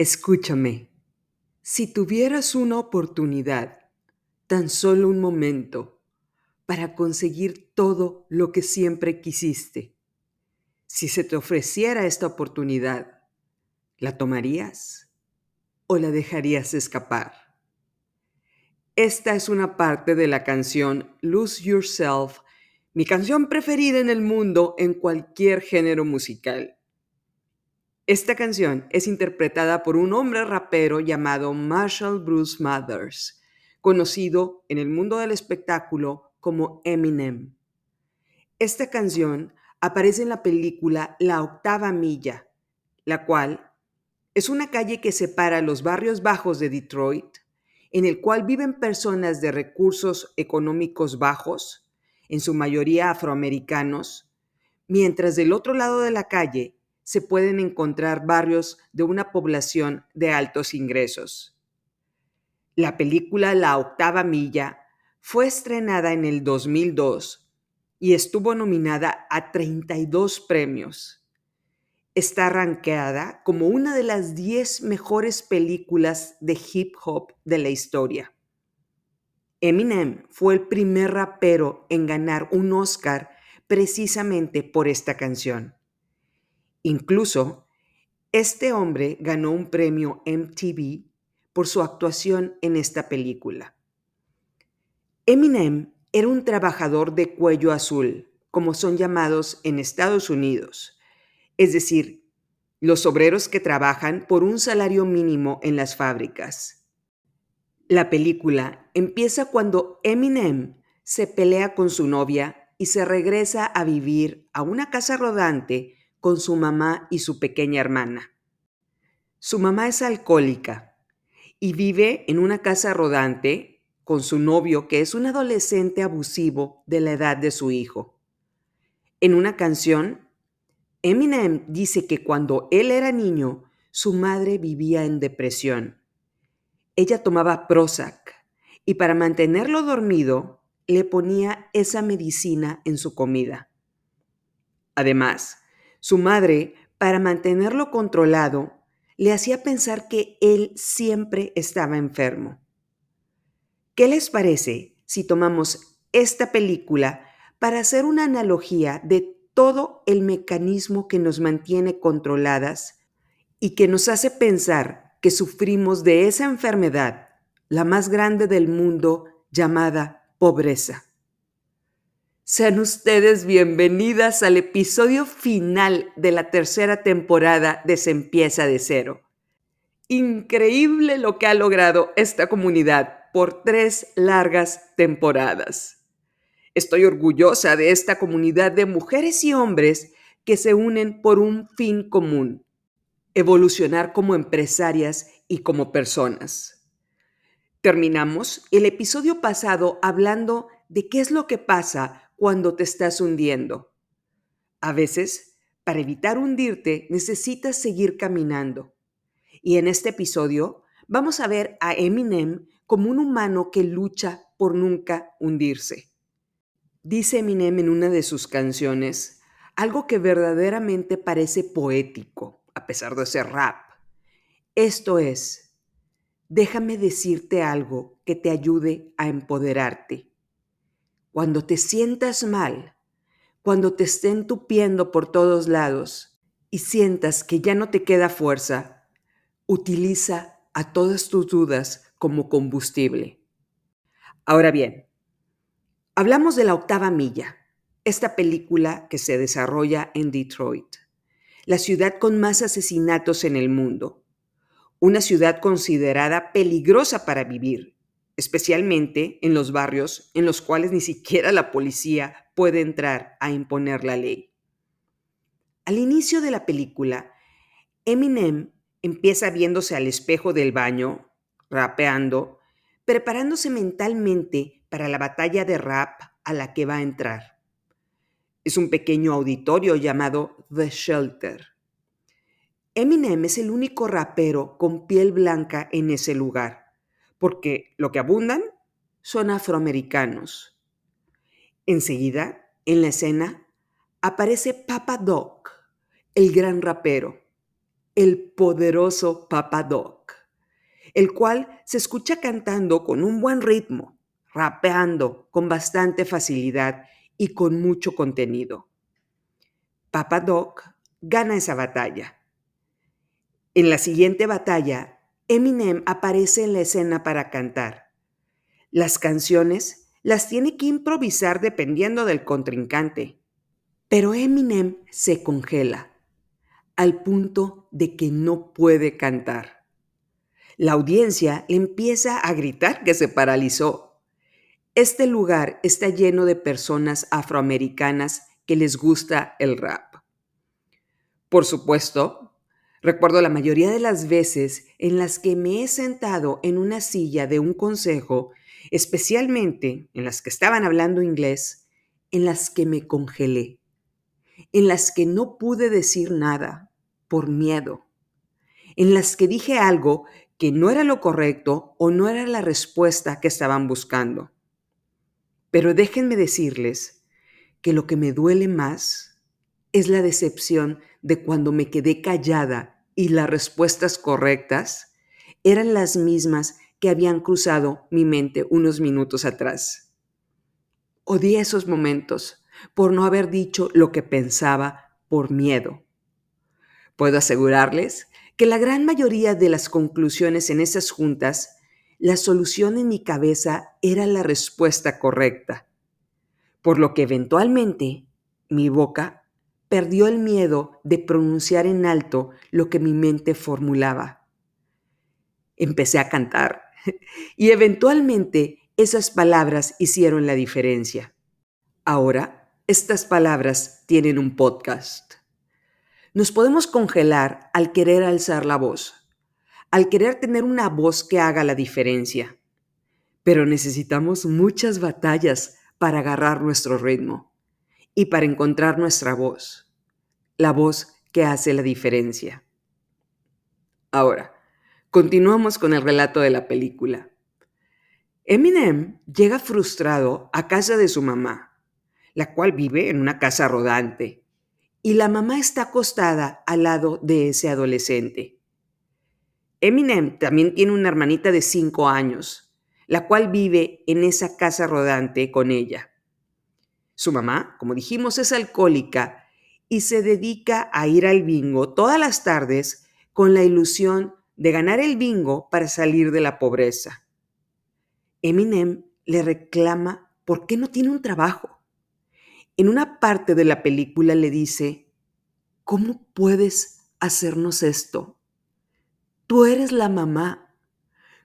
Escúchame, si tuvieras una oportunidad, tan solo un momento, para conseguir todo lo que siempre quisiste, si se te ofreciera esta oportunidad, ¿la tomarías o la dejarías escapar? Esta es una parte de la canción Lose Yourself, mi canción preferida en el mundo en cualquier género musical. Esta canción es interpretada por un hombre rapero llamado Marshall Bruce Mathers, conocido en el mundo del espectáculo como Eminem. Esta canción aparece en la película La Octava Milla, la cual es una calle que separa los barrios bajos de Detroit, en el cual viven personas de recursos económicos bajos, en su mayoría afroamericanos, mientras del otro lado de la calle se pueden encontrar barrios de una población de altos ingresos. La película La Octava Milla fue estrenada en el 2002 y estuvo nominada a 32 premios. Está rankeada como una de las 10 mejores películas de hip hop de la historia. Eminem fue el primer rapero en ganar un Oscar precisamente por esta canción. Incluso, este hombre ganó un premio MTV por su actuación en esta película. Eminem era un trabajador de cuello azul, como son llamados en Estados Unidos, es decir, los obreros que trabajan por un salario mínimo en las fábricas. La película empieza cuando Eminem se pelea con su novia y se regresa a vivir a una casa rodante con su mamá y su pequeña hermana. Su mamá es alcohólica y vive en una casa rodante con su novio que es un adolescente abusivo de la edad de su hijo. En una canción, Eminem dice que cuando él era niño, su madre vivía en depresión. Ella tomaba Prozac y para mantenerlo dormido le ponía esa medicina en su comida. Además, su madre, para mantenerlo controlado, le hacía pensar que él siempre estaba enfermo. ¿Qué les parece si tomamos esta película para hacer una analogía de todo el mecanismo que nos mantiene controladas y que nos hace pensar que sufrimos de esa enfermedad, la más grande del mundo, llamada pobreza? Sean ustedes bienvenidas al episodio final de la tercera temporada de Se de cero. Increíble lo que ha logrado esta comunidad por tres largas temporadas. Estoy orgullosa de esta comunidad de mujeres y hombres que se unen por un fin común, evolucionar como empresarias y como personas. Terminamos el episodio pasado hablando de qué es lo que pasa cuando te estás hundiendo. A veces, para evitar hundirte, necesitas seguir caminando. Y en este episodio vamos a ver a Eminem como un humano que lucha por nunca hundirse. Dice Eminem en una de sus canciones algo que verdaderamente parece poético, a pesar de ser rap. Esto es, déjame decirte algo que te ayude a empoderarte cuando te sientas mal, cuando te estén tupiendo por todos lados y sientas que ya no te queda fuerza, utiliza a todas tus dudas como combustible. Ahora bien, hablamos de la octava milla, esta película que se desarrolla en Detroit, la ciudad con más asesinatos en el mundo, una ciudad considerada peligrosa para vivir especialmente en los barrios en los cuales ni siquiera la policía puede entrar a imponer la ley. Al inicio de la película, Eminem empieza viéndose al espejo del baño, rapeando, preparándose mentalmente para la batalla de rap a la que va a entrar. Es un pequeño auditorio llamado The Shelter. Eminem es el único rapero con piel blanca en ese lugar porque lo que abundan son afroamericanos. Enseguida, en la escena, aparece Papa Doc, el gran rapero. el poderoso Papa Doc, el cual se escucha cantando con un buen ritmo, rapeando con bastante facilidad y con mucho contenido. Papa Doc gana esa batalla. En la siguiente batalla, Eminem aparece en la escena para cantar. Las canciones las tiene que improvisar dependiendo del contrincante. Pero Eminem se congela al punto de que no puede cantar. La audiencia empieza a gritar que se paralizó. Este lugar está lleno de personas afroamericanas que les gusta el rap. Por supuesto, recuerdo la mayoría de las veces en las que me he sentado en una silla de un consejo, especialmente en las que estaban hablando inglés, en las que me congelé, en las que no pude decir nada por miedo, en las que dije algo que no era lo correcto o no era la respuesta que estaban buscando. Pero déjenme decirles que lo que me duele más es la decepción de cuando me quedé callada y las respuestas correctas eran las mismas que habían cruzado mi mente unos minutos atrás. Odié esos momentos por no haber dicho lo que pensaba por miedo. Puedo asegurarles que la gran mayoría de las conclusiones en esas juntas, la solución en mi cabeza era la respuesta correcta, por lo que eventualmente mi boca perdió el miedo de pronunciar en alto lo que mi mente formulaba. Empecé a cantar y eventualmente esas palabras hicieron la diferencia. Ahora, estas palabras tienen un podcast. Nos podemos congelar al querer alzar la voz, al querer tener una voz que haga la diferencia. Pero necesitamos muchas batallas para agarrar nuestro ritmo y para encontrar nuestra voz, la voz que hace la diferencia. Ahora, continuamos con el relato de la película. Eminem llega frustrado a casa de su mamá, la cual vive en una casa rodante, y la mamá está acostada al lado de ese adolescente. Eminem también tiene una hermanita de cinco años, la cual vive en esa casa rodante con ella. Su mamá, como dijimos, es alcohólica y se dedica a ir al bingo todas las tardes con la ilusión de ganar el bingo para salir de la pobreza. Eminem le reclama por qué no tiene un trabajo. En una parte de la película le dice, ¿cómo puedes hacernos esto? Tú eres la mamá.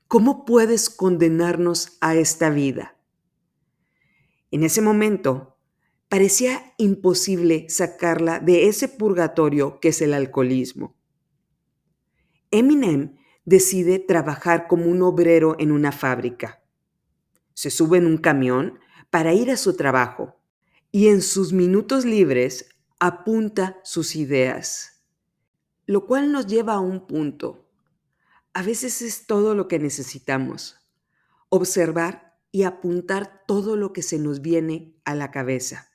¿Cómo puedes condenarnos a esta vida? En ese momento, parecía imposible sacarla de ese purgatorio que es el alcoholismo. Eminem decide trabajar como un obrero en una fábrica. Se sube en un camión para ir a su trabajo y en sus minutos libres apunta sus ideas, lo cual nos lleva a un punto. A veces es todo lo que necesitamos, observar y apuntar todo lo que se nos viene a la cabeza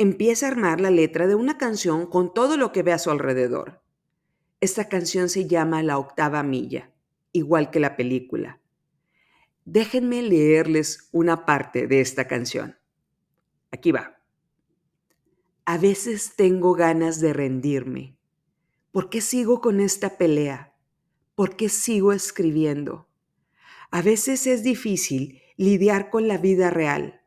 empieza a armar la letra de una canción con todo lo que ve a su alrededor. Esta canción se llama La octava milla, igual que la película. Déjenme leerles una parte de esta canción. Aquí va. A veces tengo ganas de rendirme. ¿Por qué sigo con esta pelea? ¿Por qué sigo escribiendo? A veces es difícil lidiar con la vida real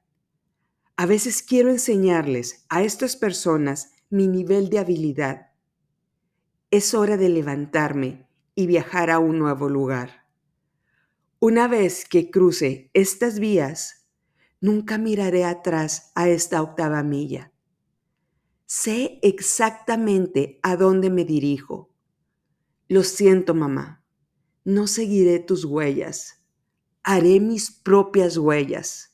a veces quiero enseñarles a estas personas mi nivel de habilidad. Es hora de levantarme y viajar a un nuevo lugar. Una vez que cruce estas vías, nunca miraré atrás a esta octava milla. Sé exactamente a dónde me dirijo. Lo siento, mamá. No seguiré tus huellas. Haré mis propias huellas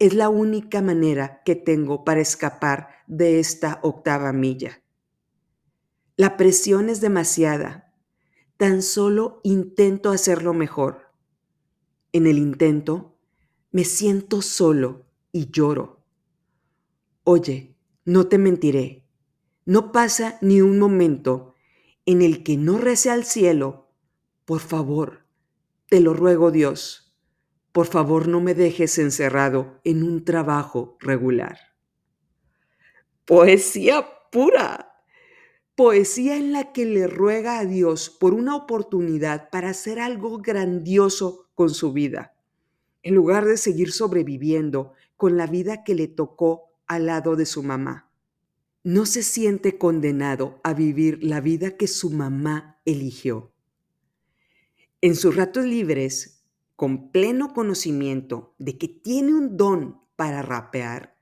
es la única manera que tengo para escapar de esta octava milla. La presión es demasiada. Tan solo intento hacerlo mejor. En el intento, me siento solo y lloro. Oye, no te mentiré. No pasa ni un momento en el que no rece al cielo, por favor, te lo ruego Dios, por favor no me dejes encerrado en un trabajo regular. Poesía pura. Poesía en la que le ruega a Dios por una oportunidad para hacer algo grandioso con su vida, en lugar de seguir sobreviviendo con la vida que le tocó al lado de su mamá. No se siente condenado a vivir la vida que su mamá eligió. En sus ratos libres, con pleno conocimiento de que tiene un don para rapear,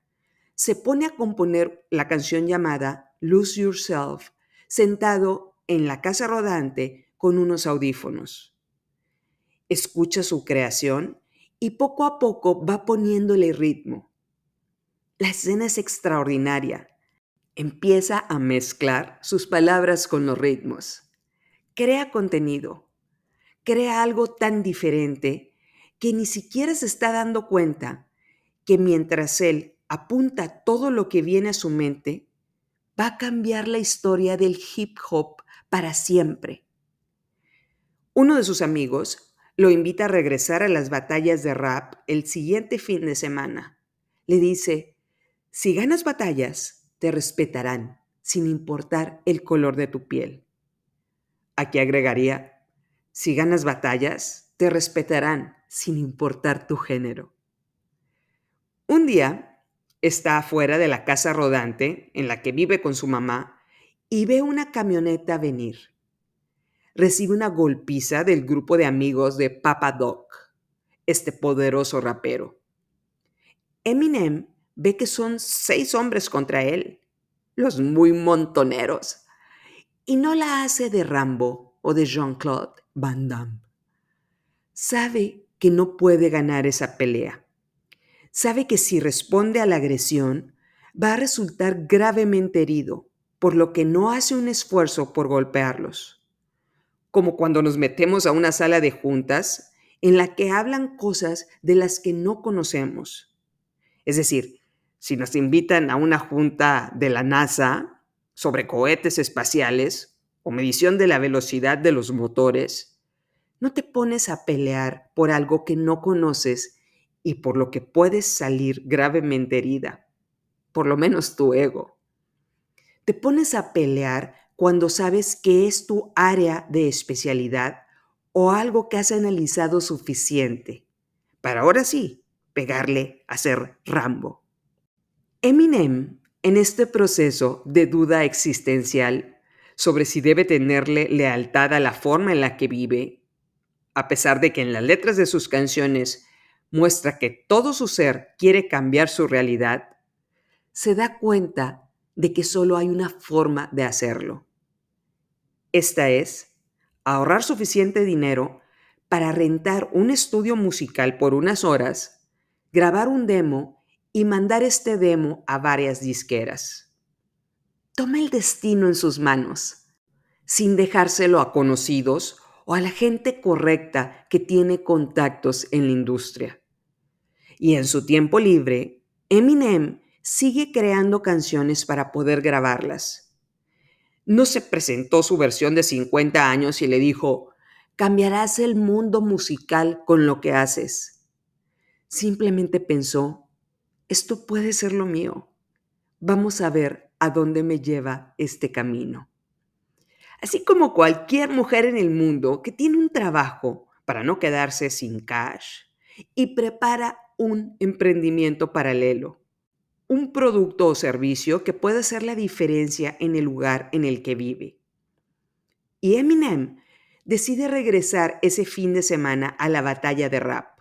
se pone a componer la canción llamada Lose Yourself sentado en la casa rodante con unos audífonos. Escucha su creación y poco a poco va poniéndole ritmo. La escena es extraordinaria. Empieza a mezclar sus palabras con los ritmos. Crea contenido. Crea algo tan diferente que ni siquiera se está dando cuenta que mientras él apunta todo lo que viene a su mente, va a cambiar la historia del hip hop para siempre. Uno de sus amigos lo invita a regresar a las batallas de rap el siguiente fin de semana. Le dice, si ganas batallas, te respetarán, sin importar el color de tu piel. Aquí agregaría, si ganas batallas, te respetarán, sin importar tu género. Un día, está afuera de la casa rodante en la que vive con su mamá y ve una camioneta venir. Recibe una golpiza del grupo de amigos de Papa Doc, este poderoso rapero. Eminem ve que son seis hombres contra él, los muy montoneros, y no la hace de Rambo o de Jean-Claude Van Damme. Sabe que no puede ganar esa pelea sabe que si responde a la agresión, va a resultar gravemente herido, por lo que no hace un esfuerzo por golpearlos. Como cuando nos metemos a una sala de juntas en la que hablan cosas de las que no conocemos. Es decir, si nos invitan a una junta de la NASA sobre cohetes espaciales o medición de la velocidad de los motores, no te pones a pelear por algo que no conoces y por lo que puedes salir gravemente herida, por lo menos tu ego. Te pones a pelear cuando sabes que es tu área de especialidad o algo que has analizado suficiente para ahora sí pegarle a ser Rambo. Eminem, en este proceso de duda existencial sobre si debe tenerle lealtad a la forma en la que vive, a pesar de que en las letras de sus canciones muestra que todo su ser quiere cambiar su realidad, se da cuenta de que solo hay una forma de hacerlo. Esta es ahorrar suficiente dinero para rentar un estudio musical por unas horas, grabar un demo y mandar este demo a varias disqueras. Toma el destino en sus manos, sin dejárselo a conocidos o a la gente correcta que tiene contactos en la industria. Y en su tiempo libre, Eminem sigue creando canciones para poder grabarlas. No se presentó su versión de 50 años y le dijo, cambiarás el mundo musical con lo que haces. Simplemente pensó, esto puede ser lo mío. Vamos a ver a dónde me lleva este camino así como cualquier mujer en el mundo que tiene un trabajo para no quedarse sin cash y prepara un emprendimiento paralelo, un producto o servicio que puede hacer la diferencia en el lugar en el que vive. Y Eminem decide regresar ese fin de semana a la batalla de rap.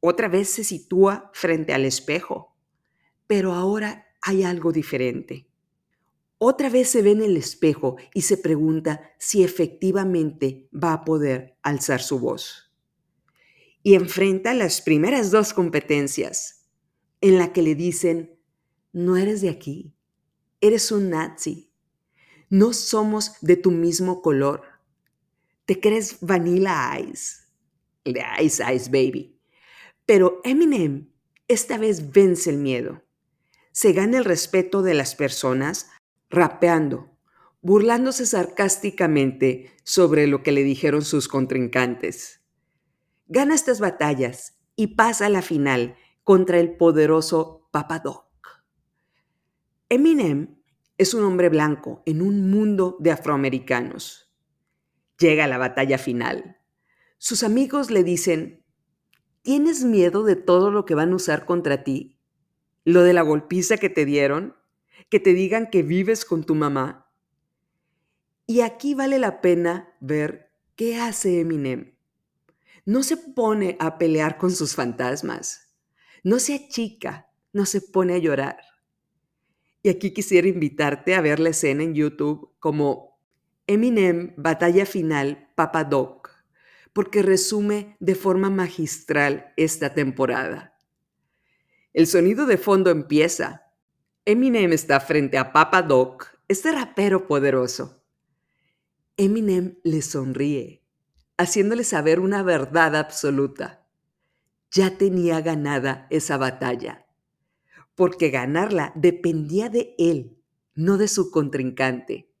Otra vez se sitúa frente al espejo, pero ahora hay algo diferente. Otra vez se ve en el espejo y se pregunta si efectivamente va a poder alzar su voz. Y enfrenta las primeras dos competencias, en la que le dicen, no eres de aquí, eres un nazi, no somos de tu mismo color, te crees Vanilla Ice, de Ice Ice Baby. Pero Eminem esta vez vence el miedo, se gana el respeto de las personas rapeando, burlándose sarcásticamente sobre lo que le dijeron sus contrincantes. Gana estas batallas y pasa a la final contra el poderoso Papa Doc. Eminem es un hombre blanco en un mundo de afroamericanos. Llega a la batalla final. Sus amigos le dicen, ¿tienes miedo de todo lo que van a usar contra ti? ¿Lo de la golpiza que te dieron? ¿Que te digan que vives con tu mamá? Y aquí vale la pena ver qué hace Eminem. No se pone a pelear con sus fantasmas. No se achica, no se pone a llorar. Y aquí quisiera invitarte a ver la escena en YouTube como Eminem Batalla Final Papa Doc, porque resume de forma magistral esta temporada. El sonido de fondo empieza. Eminem está frente a Papa Doc, este rapero poderoso. Eminem le sonríe, haciéndole saber una verdad absoluta. Ya tenía ganada esa batalla, porque ganarla dependía de él, no de su contrincante.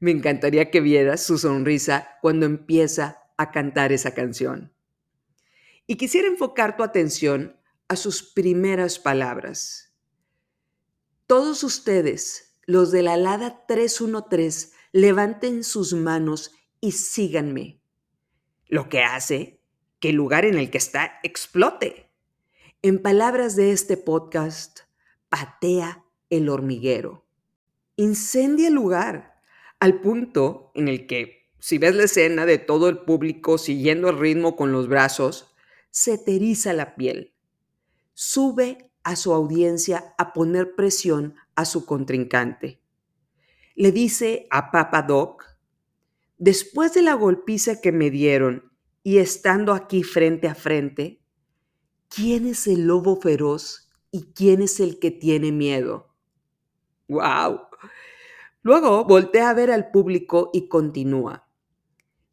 Me encantaría que vieras su sonrisa cuando empieza a cantar esa canción. Y quisiera enfocar tu atención a sus primeras palabras. Todos ustedes, los de la Alada 313, levanten sus manos y síganme. Lo que hace que el lugar en el que está explote. En palabras de este podcast, patea el hormiguero. Incendia el lugar al punto en el que, si ves la escena de todo el público siguiendo el ritmo con los brazos, se te eriza la piel. Sube a su audiencia a poner presión a su contrincante le dice a Papa Doc, después de la golpiza que me dieron y estando aquí frente a frente, ¿quién es el lobo feroz y quién es el que tiene miedo? ¡Wow! Luego voltea a ver al público y continúa.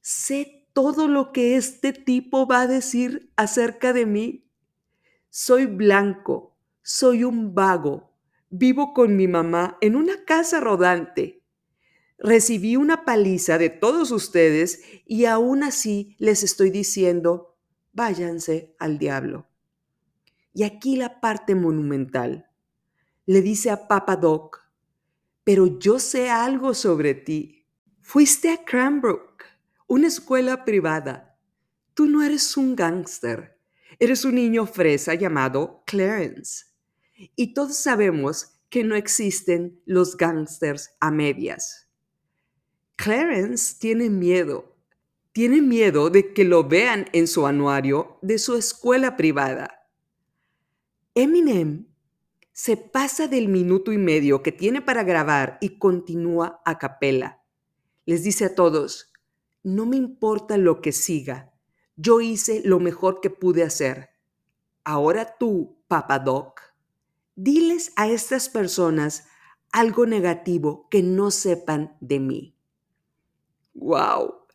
Sé todo lo que este tipo va a decir acerca de mí. Soy blanco, soy un vago, Vivo con mi mamá en una casa rodante. Recibí una paliza de todos ustedes y aún así les estoy diciendo, váyanse al diablo. Y aquí la parte monumental. Le dice a Papa Doc, pero yo sé algo sobre ti. Fuiste a Cranbrook, una escuela privada. Tú no eres un gángster, eres un niño fresa llamado Clarence. Y todos sabemos que no existen los gángsters a medias. Clarence tiene miedo. Tiene miedo de que lo vean en su anuario de su escuela privada. Eminem se pasa del minuto y medio que tiene para grabar y continúa a capela. Les dice a todos, no me importa lo que siga, yo hice lo mejor que pude hacer. Ahora tú, Papa Doc, diles a estas personas algo negativo que no sepan de mí. ¡Wow!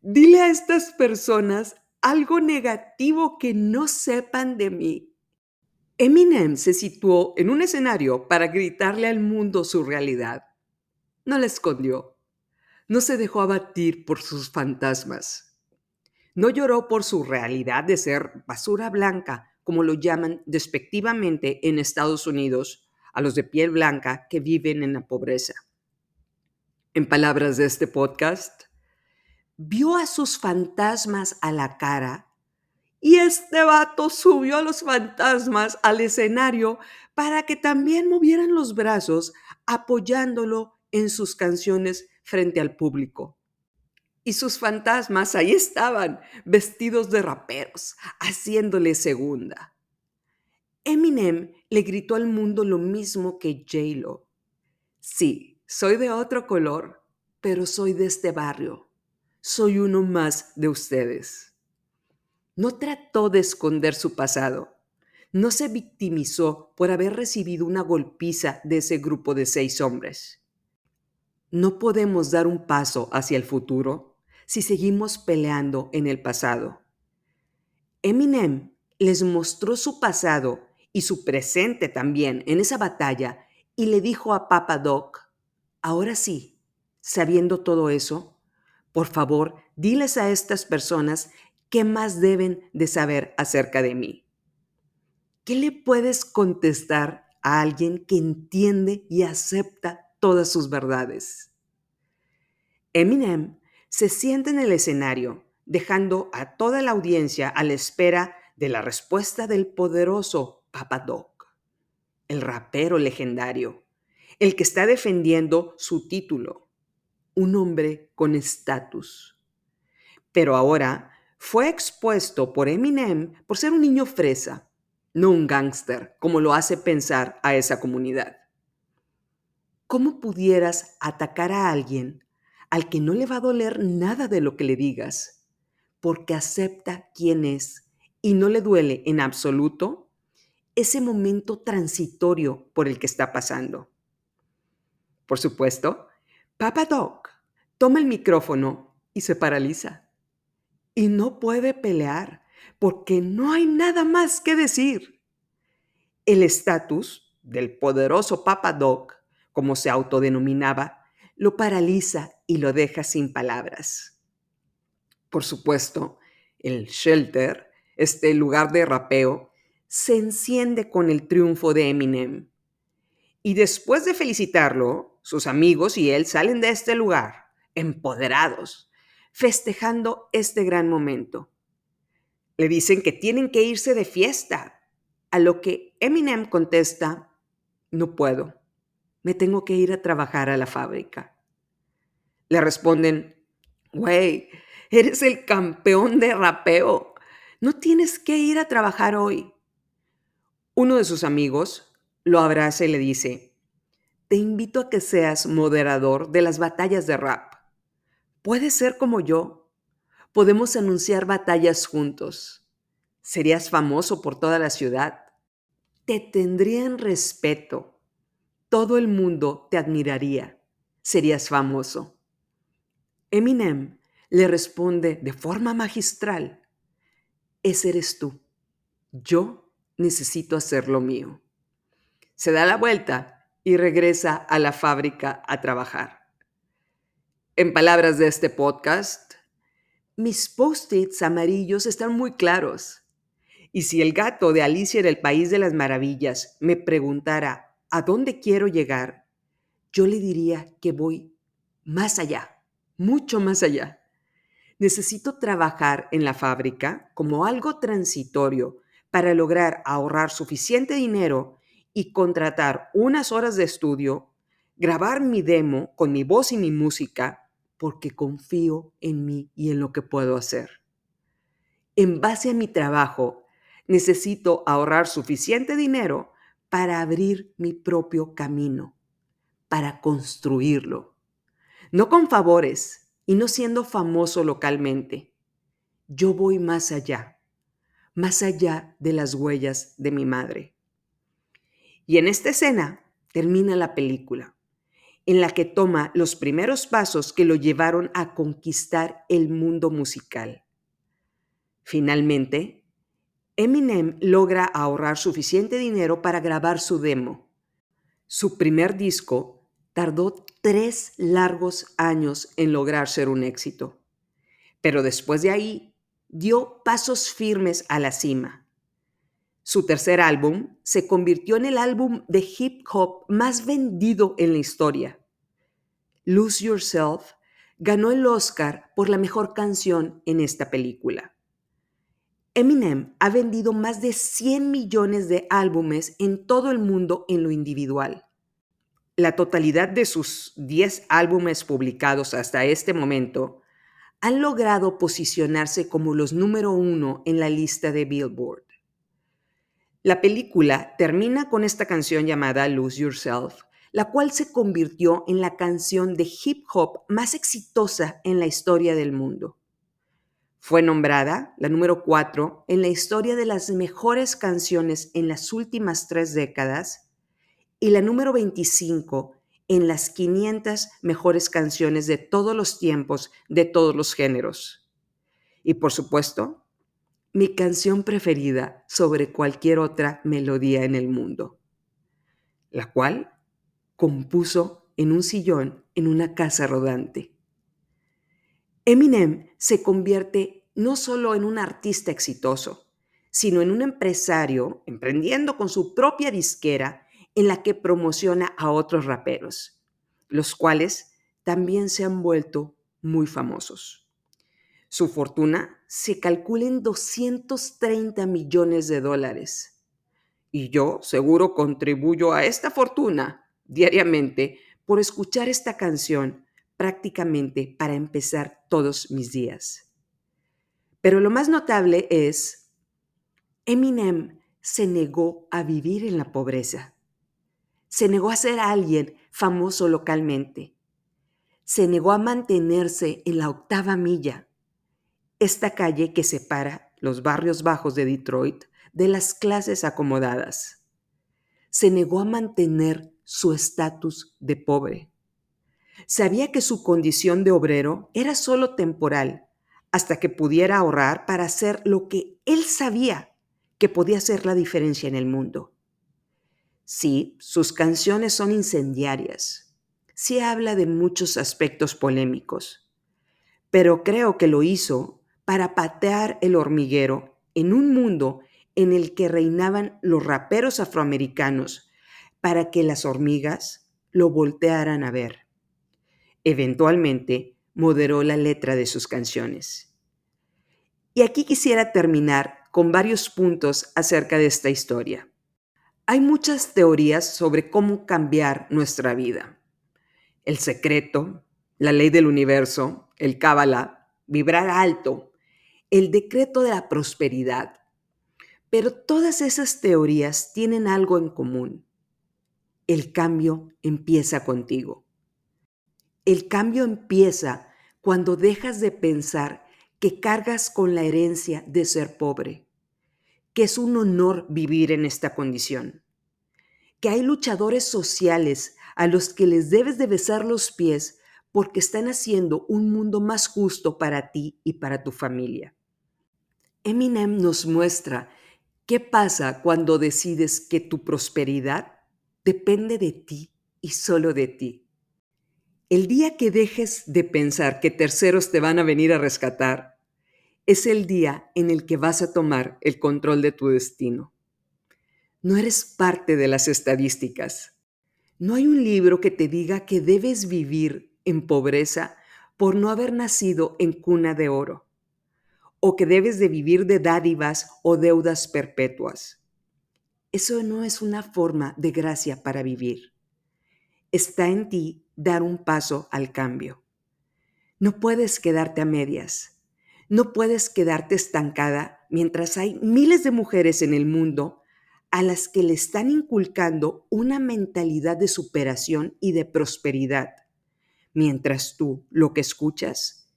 Dile a estas personas algo negativo que no sepan de mí. Eminem se situó en un escenario para gritarle al mundo su realidad. No la escondió. No se dejó abatir por sus fantasmas. No lloró por su realidad de ser basura blanca como lo llaman despectivamente en Estados Unidos a los de piel blanca que viven en la pobreza. En palabras de este podcast, vio a sus fantasmas a la cara y este vato subió a los fantasmas al escenario para que también movieran los brazos apoyándolo en sus canciones frente al público. Y sus fantasmas ahí estaban, vestidos de raperos, haciéndole segunda. Eminem le gritó al mundo lo mismo que J-Lo. Sí, soy de otro color, pero soy de este barrio. Soy uno más de ustedes. No trató de esconder su pasado. No se victimizó por haber recibido una golpiza de ese grupo de seis hombres. No podemos dar un paso hacia el futuro si seguimos peleando en el pasado. Eminem les mostró su pasado y su presente también en esa batalla y le dijo a Papa Doc, ahora sí, Sabiendo todo eso, por favor, diles a estas personas qué más deben de saber acerca de mí. ¿Qué le puedes contestar a alguien que entiende y acepta todas sus verdades? Eminem se sienta en el escenario, dejando a toda la audiencia a la espera de la respuesta del poderoso Papa Doc, el rapero legendario, el que está defendiendo su título, un hombre con estatus. Pero ahora fue expuesto por Eminem por ser un niño fresa, no un gángster, como lo hace pensar a esa comunidad. ¿Cómo pudieras atacar a alguien al que no le va a doler nada de lo que le digas, porque acepta quién es y no le duele en absoluto ese momento transitorio por el que está pasando? Por supuesto, Papa Doc toma el micrófono y se paraliza. Y no puede pelear porque no hay nada más que decir. El estatus del poderoso Papa Doc, como se autodenominaba, lo paraliza y lo deja sin palabras. Por supuesto, el shelter, este lugar de rapeo, se enciende con el triunfo de Eminem. Y después de felicitarlo, sus amigos y él salen de este lugar, empoderados, festejando este gran momento. Le dicen que tienen que irse de fiesta, a lo que Eminem contesta, no puedo, me tengo que ir a trabajar a la fábrica. Le responden, güey, eres el campeón de rapeo, no tienes que ir a trabajar hoy. Uno de sus amigos lo abraza y le dice, te invito a que seas moderador de las batallas de rap. Puedes ser como yo. Podemos anunciar batallas juntos. Serías famoso por toda la ciudad. Te tendrían respeto. Todo el mundo te admiraría. Serías famoso. Eminem le responde de forma magistral, ese eres tú. Yo necesito hacer lo mío. Se da la vuelta y regresa a la fábrica a trabajar. En palabras de este podcast, mis post-its amarillos están muy claros. Y si el gato de Alicia en el País de las Maravillas me preguntara a dónde quiero llegar, yo le diría que voy más allá, mucho más allá. Necesito trabajar en la fábrica como algo transitorio para lograr ahorrar suficiente dinero y contratar unas horas de estudio, grabar mi demo con mi voz y mi música porque confío en mí y en lo que puedo hacer. En base a mi trabajo, necesito ahorrar suficiente dinero para abrir mi propio camino, para construirlo. No con favores y no siendo famoso localmente. Yo voy más allá, más allá de las huellas de mi madre. Y en esta escena termina la película en la que toma los primeros pasos que lo llevaron a conquistar el mundo musical. Finalmente, Eminem logra ahorrar suficiente dinero para grabar su demo. Su primer disco tardó tres largos años en lograr ser un éxito, pero después de ahí dio pasos firmes a la cima. Su tercer álbum se convirtió en el álbum de hip hop más vendido en la historia. Lose Yourself ganó el Oscar por la mejor canción en esta película. Eminem ha vendido más de 100 millones de álbumes en todo el mundo en lo individual. La totalidad de sus 10 álbumes publicados hasta este momento han logrado posicionarse como los número uno en la lista de Billboard. La película termina con esta canción llamada Lose Yourself, la cual se convirtió en la canción de hip hop más exitosa en la historia del mundo. Fue nombrada la número 4 en la historia de las mejores canciones en las últimas tres décadas y la número 25 en las 500 mejores canciones de todos los tiempos, de todos los géneros. Y por supuesto, mi canción preferida sobre cualquier otra melodía en el mundo, la cual compuso en un sillón en una casa rodante. Eminem se convierte no solo en un artista exitoso, sino en un empresario emprendiendo con su propia disquera en la que promociona a otros raperos, los cuales también se han vuelto muy famosos. Su fortuna se calcula en 230 millones de dólares. Y yo seguro contribuyo a esta fortuna diariamente por escuchar esta canción prácticamente para empezar todos mis días. Pero lo más notable es, Eminem se negó a vivir en la pobreza. Se negó a ser alguien famoso localmente. Se negó a mantenerse en la octava milla, esta calle que separa los barrios bajos de Detroit de las clases acomodadas. Se negó a mantener su estatus de pobre. Sabía que su condición de obrero era solo temporal, hasta que pudiera ahorrar para hacer lo que él sabía que podía hacer la diferencia en el mundo. Sí, sus canciones son incendiarias. Sí habla de muchos aspectos polémicos. Pero creo que lo hizo para patear el hormiguero en un mundo en el que reinaban los raperos afroamericanos para que las hormigas lo voltearan a ver. Eventualmente moderó la letra de sus canciones. Y aquí quisiera terminar con varios puntos acerca de esta historia. Hay muchas teorías sobre cómo cambiar nuestra vida. El secreto, la ley del universo, el cábala, vibrar alto, el decreto de la prosperidad. Pero todas esas teorías tienen algo en común el cambio empieza contigo. El cambio empieza cuando dejas de pensar que cargas con la herencia de ser pobre, que es un honor vivir en esta condición, que hay luchadores sociales a los que les debes de besar los pies porque están haciendo un mundo más justo para ti y para tu familia. Eminem nos muestra qué pasa cuando decides que tu prosperidad depende de ti y solo de ti. El día que dejes de pensar que terceros te van a venir a rescatar, es el día en el que vas a tomar el control de tu destino. No eres parte de las estadísticas. No hay un libro que te diga que debes vivir en pobreza por no haber nacido en cuna de oro, o que debes de vivir de dádivas o deudas perpetuas. Eso no es una forma de gracia para vivir. Está en ti dar un paso al cambio. No puedes quedarte a medias. No puedes quedarte estancada mientras hay miles de mujeres en el mundo a las que le están inculcando una mentalidad de superación y de prosperidad, mientras tú lo que escuchas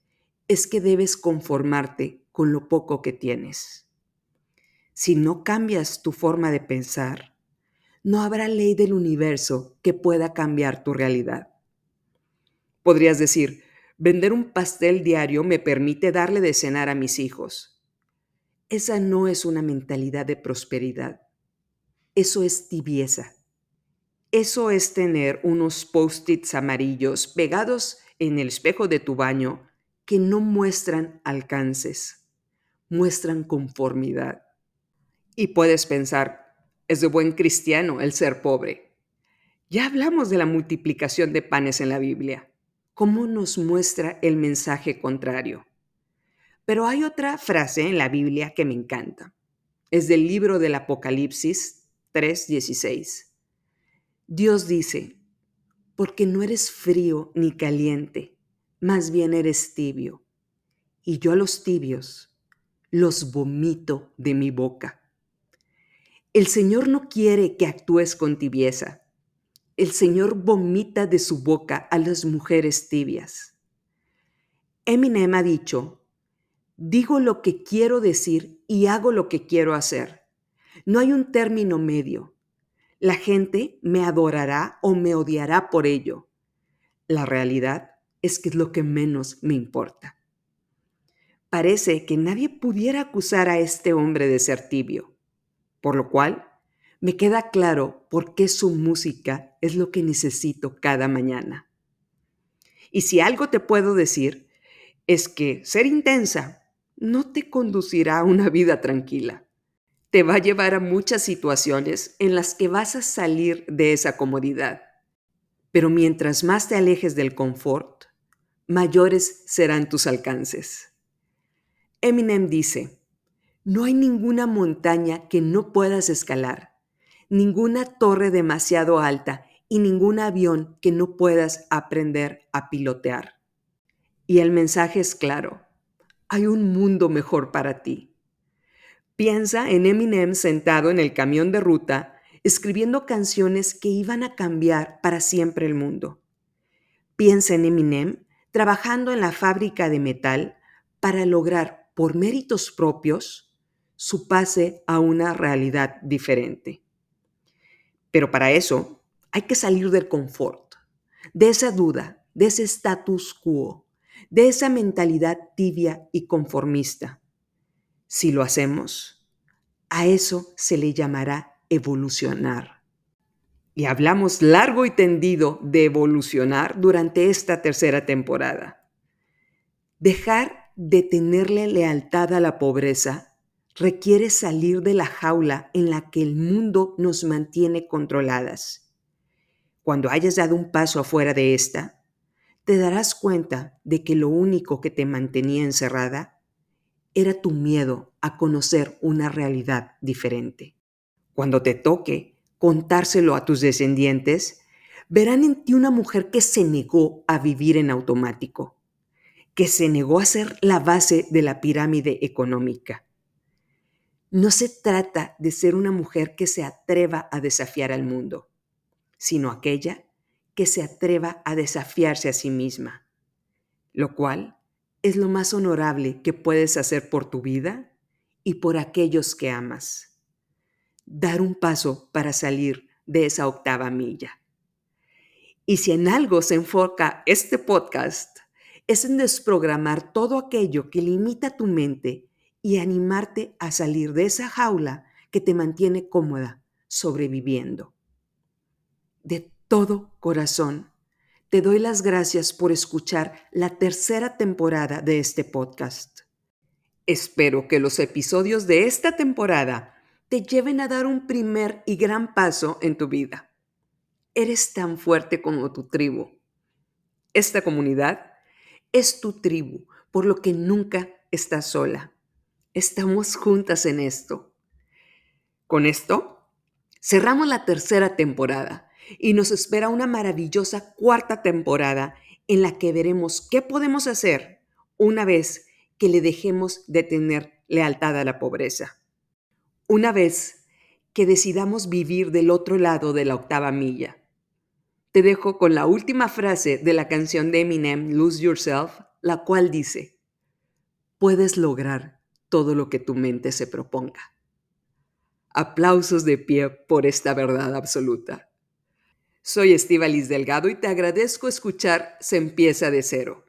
es que debes conformarte con lo poco que tienes. Si no cambias tu forma de pensar, no habrá ley del universo que pueda cambiar tu realidad. Podrías decir, vender un pastel diario me permite darle de cenar a mis hijos. Esa no es una mentalidad de prosperidad. Eso es tibieza. Eso es tener unos post-its amarillos pegados en el espejo de tu baño que no muestran alcances, muestran conformidad. Y puedes pensar, es de buen cristiano el ser pobre. Ya hablamos de la multiplicación de panes en la Biblia. ¿Cómo nos muestra el mensaje contrario? Pero hay otra frase en la Biblia que me encanta. Es del libro del Apocalipsis 3:16. Dios dice, porque no eres frío ni caliente, más bien eres tibio. Y yo a los tibios los vomito de mi boca. El Señor no quiere que actúes con tibieza. El Señor vomita de su boca a las mujeres tibias. Eminem ha dicho, digo lo que quiero decir y hago lo que quiero hacer. No hay un término medio. La gente me adorará o me odiará por ello. La realidad es que es lo que menos me importa. Parece que nadie pudiera acusar a este hombre de ser tibio por lo cual me queda claro por qué su música es lo que necesito cada mañana. Y si algo te puedo decir, es que ser intensa no te conducirá a una vida tranquila. Te va a llevar a muchas situaciones en las que vas a salir de esa comodidad. Pero mientras más te alejes del confort, mayores serán tus alcances. Eminem dice, no hay ninguna montaña que no puedas escalar, ninguna torre demasiado alta y ningún avión que no puedas aprender a pilotear. Y el mensaje es claro, hay un mundo mejor para ti. Piensa en Eminem sentado en el camión de ruta, escribiendo canciones que iban a cambiar para siempre el mundo. Piensa en Eminem trabajando en la fábrica de metal para lograr, por méritos propios, su pase a una realidad diferente. Pero para eso hay que salir del confort, de esa duda, de ese status quo, de esa mentalidad tibia y conformista. Si lo hacemos, a eso se le llamará evolucionar. Y hablamos largo y tendido de evolucionar durante esta tercera temporada. Dejar de tenerle lealtad a la pobreza requiere salir de la jaula en la que el mundo nos mantiene controladas. Cuando hayas dado un paso afuera de esta, te darás cuenta de que lo único que te mantenía encerrada era tu miedo a conocer una realidad diferente. Cuando te toque contárselo a tus descendientes, verán en ti una mujer que se negó a vivir en automático, que se negó a ser la base de la pirámide económica. No se trata de ser una mujer que se atreva a desafiar al mundo, sino aquella que se atreva a desafiarse a sí misma, lo cual es lo más honorable que puedes hacer por tu vida y por aquellos que amas. Dar un paso para salir de esa octava milla. Y si en algo se enfoca este podcast, es en desprogramar todo aquello que limita tu mente y animarte a salir de esa jaula que te mantiene cómoda, sobreviviendo. De todo corazón, te doy las gracias por escuchar la tercera temporada de este podcast. Espero que los episodios de esta temporada te lleven a dar un primer y gran paso en tu vida. Eres tan fuerte como tu tribu. Esta comunidad es tu tribu, por lo que nunca estás sola. Estamos juntas en esto. Con esto, cerramos la tercera temporada y nos espera una maravillosa cuarta temporada en la que veremos qué podemos hacer una vez que le dejemos de tener lealtad a la pobreza. Una vez que decidamos vivir del otro lado de la octava milla. Te dejo con la última frase de la canción de Eminem, Lose Yourself, la cual dice, puedes lograr todo lo que tu mente se proponga. Aplausos de pie por esta verdad absoluta. Soy Estivalis Delgado y te agradezco escuchar Se empieza de cero.